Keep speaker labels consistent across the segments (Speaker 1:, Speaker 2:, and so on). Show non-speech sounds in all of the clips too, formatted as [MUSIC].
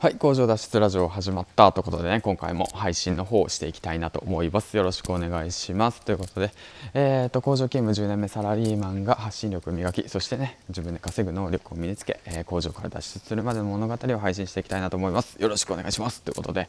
Speaker 1: はい、工場脱出ラジオ始まったということでね、今回も配信の方をしていきたいなと思います。よろしくお願いします。ということで、えーと、工場勤務10年目サラリーマンが発信力を磨き、そしてね、自分で稼ぐ能力を身につけ、えー、工場から脱出するまでの物語を配信していきたいなと思います。よろしくお願いします。ということで、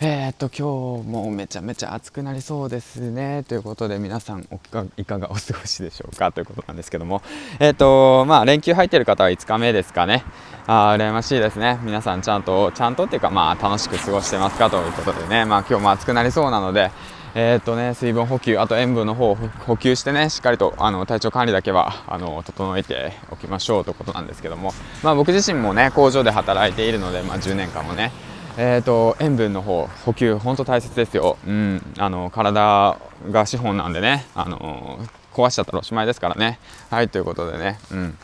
Speaker 1: えーと、今日もめちゃめちゃ暑くなりそうですね。ということで、皆さんおかいかがお過ごしでしょうかということなんですけども、えーと、まあ、連休入ってる方は5日目ですかね。あ羨ましいですね。皆さんちゃんと、ちゃんとっていうか、まあ、楽しく過ごしてますかということでね、まあ、今日も暑くなりそうなので、えー、っとね、水分補給、あと塩分の方を補給してね、しっかりとあの体調管理だけはあの整えておきましょうということなんですけども、まあ、僕自身もね、工場で働いているので、まあ、10年間もね、えーと、塩分の方補給本当大切ですよ、うん、あの体が資本なんでねあの壊しちゃったらおしまいですからね。はいということでね、うん、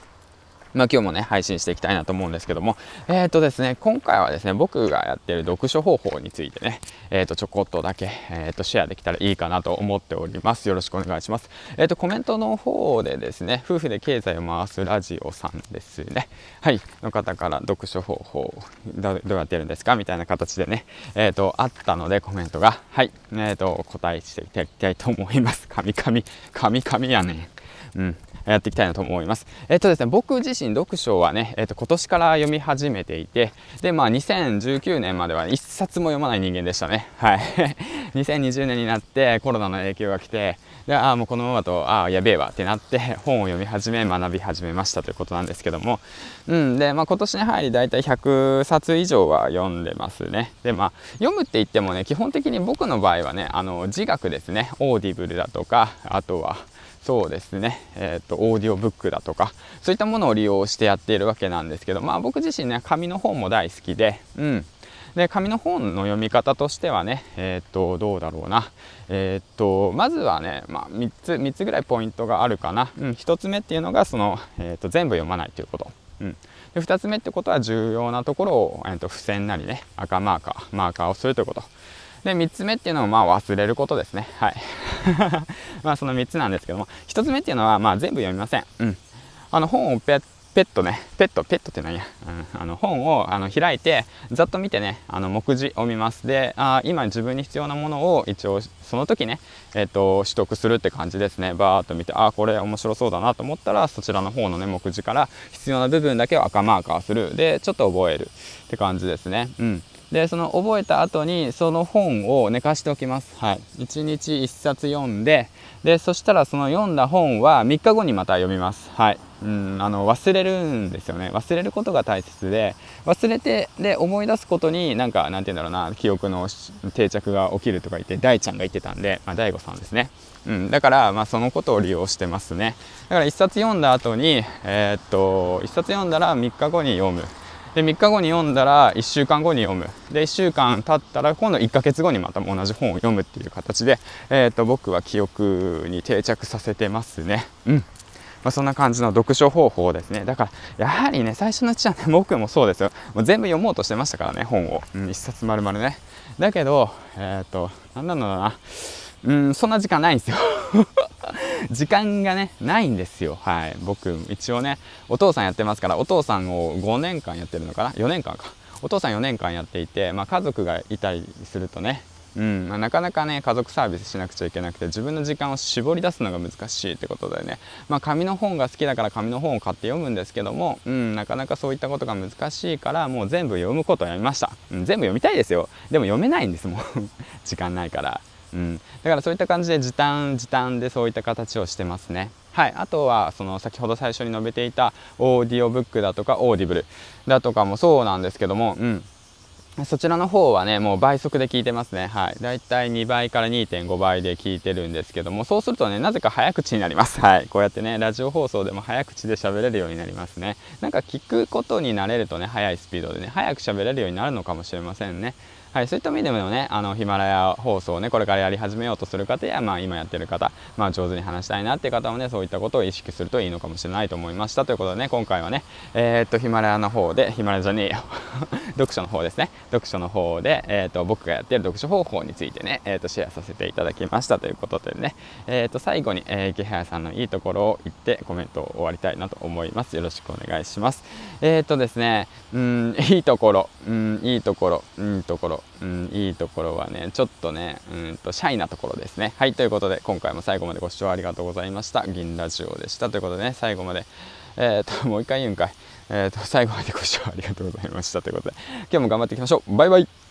Speaker 1: まあ、今日もね、配信していきたいなと思うんですけども、えっ、ー、とですね、今回はですね、僕がやってる読書方法についてね、えっ、ー、と、ちょこっとだけ、えっ、ー、と、シェアできたらいいかなと思っております。よろしくお願いします。えっ、と、コメントの方でですね、夫婦で経済を回すラジオさんですね、はい、の方から読書方法どうやってるんですかみたいな形でね、えっ、と、あったのでコメントが、はい、えっ、と、答えしていきたいと思います。神々、神々やねん。うん。やっていきたいなと思います。えっとですね、僕自身読書はね、えっと、今年から読み始めていて、で、まあ、2019年までは一冊も読まない人間でしたね。はい。[LAUGHS] 2020年になってコロナの影響が来て、で、ああ、もうこのままと、ああ、やべえわってなって、本を読み始め、学び始めましたということなんですけども、うん、で、まあ、今年に入り大体100冊以上は読んでますね。で、まあ、読むって言ってもね、基本的に僕の場合はね、あの、耳学ですね、オーディブルだとか、あとは、そうですね、えーと、オーディオブックだとかそういったものを利用してやっているわけなんですけど、まあ、僕自身ね紙の本も大好きで,、うん、で紙の本の読み方としてはね、えーと、どうだろうな、えーと、まずはね、まあ、3, つ3つぐらいポイントがあるかな、うん、1つ目っていうのがその、えー、と全部読まないということ。うん。で2つ目ってことは重要なところを、えー、と付箋なりね赤マーカーマーカーをするということ。で3つ目っていうのはまあ忘れることですね。はい。[LAUGHS] まあその3つなんですけども1つ目っていうのはまあ全部読みませんうんあの本をペッペットね、ペット、ペットって何や、うん、あの本をあの開いて、ざっと見てね、あの目次を見ます。で、あ今自分に必要なものを一応その時ね、えっ、ー、と、取得するって感じですね。バーっと見て、あこれ面白そうだなと思ったら、そちらの方のね、目次から必要な部分だけを赤マーカーする。で、ちょっと覚えるって感じですね。うん。でその覚えた後にその本を寝かしておきます、はい、1日1冊読んででそしたらその読んだ本は3日後にまた読みます、はい、うんあの忘れるんですよね。忘れることが大切で忘れてで思い出すことになんかなんて言うんだろうな記憶の定着が起きるとか言って大ちゃんが言ってたんで、まあ、大悟さんですね、うん、だから、まあ、そのことを利用してますね。だから1冊読んだ後にえー、っと1冊読んだら3日後に読むで3日後に読んだら1週間後に読む。で1週間経ったら今度1ヶ月後にまた同じ本を読むっていう形で、えーと、僕は記憶に定着させてますね。うん。まあ、そんな感じの読書方法ですね。だからやはりね最初のうちはね [LAUGHS] 僕もそうですよ。もう全部読もうとしてましたからね本を、うん、1冊丸々ね。だけどえっ、ー、と何なんだろうな。うんそんな時間ないんですよ [LAUGHS] 時間がね、ないんですよ。はい。僕、一応ね、お父さんやってますから、お父さんを5年間やってるのかな ?4 年間か。お父さん4年間やっていて、まあ、家族がいたりするとね、うんまあ、なかなかね家族サービスしなくちゃいけなくて自分の時間を絞り出すのが難しいってことでね、まあ、紙の本が好きだから紙の本を買って読むんですけども、うん、なかなかそういったことが難しいからもう全部読むことをやめました、うん、全部読みたいですよでも読めないんですもん [LAUGHS] 時間ないからうん、だからそういった感じで時短時短でそういった形をしてますね。はい、あとはその先ほど最初に述べていたオーディオブックだとかオーディブルだとかもそうなんですけども、うん、そちらの方はね、もう倍速で聞いてますね。はい。だいたい2倍から2.5倍で聞いてるんですけども、そうするとね、なぜか早口になります。はい。こうやってね、ラジオ放送でも早口で喋れるようになりますね。なんか聞くことになれるとね、速いスピードでね、早く喋れるようになるのかもしれませんね。はい、そういった意味でもねあのヒマラヤ放送をねこれからやり始めようとする方や、まあ、今やってる方、まあ、上手に話したいなっていう方はねそういったことを意識するといいのかもしれないと思いました。ということでね今回はねえー、っとヒマラヤの方でヒマラヤじゃねえよ。[LAUGHS] 読書の方ですね。読書の方で、えー、っと僕がやってる読書方法についてね、えー、っとシェアさせていただきました。ということでね、えっと最後に、え池原さんのいいところを言ってコメントを終わりたいなと思います。よろしくお願いします。えっとですねうんいいところうんいいところいいところ。うんいいところはねちょっとねうんとシャイなところですね。はいということで今回も最後までご視聴ありがとうございました。銀ラジオでした。ということでね最後までえっ、ともう一回言うんかい。えっ、と最後までご視聴ありがとうございました。ということで今日も頑張っていきましょう。バイバイ。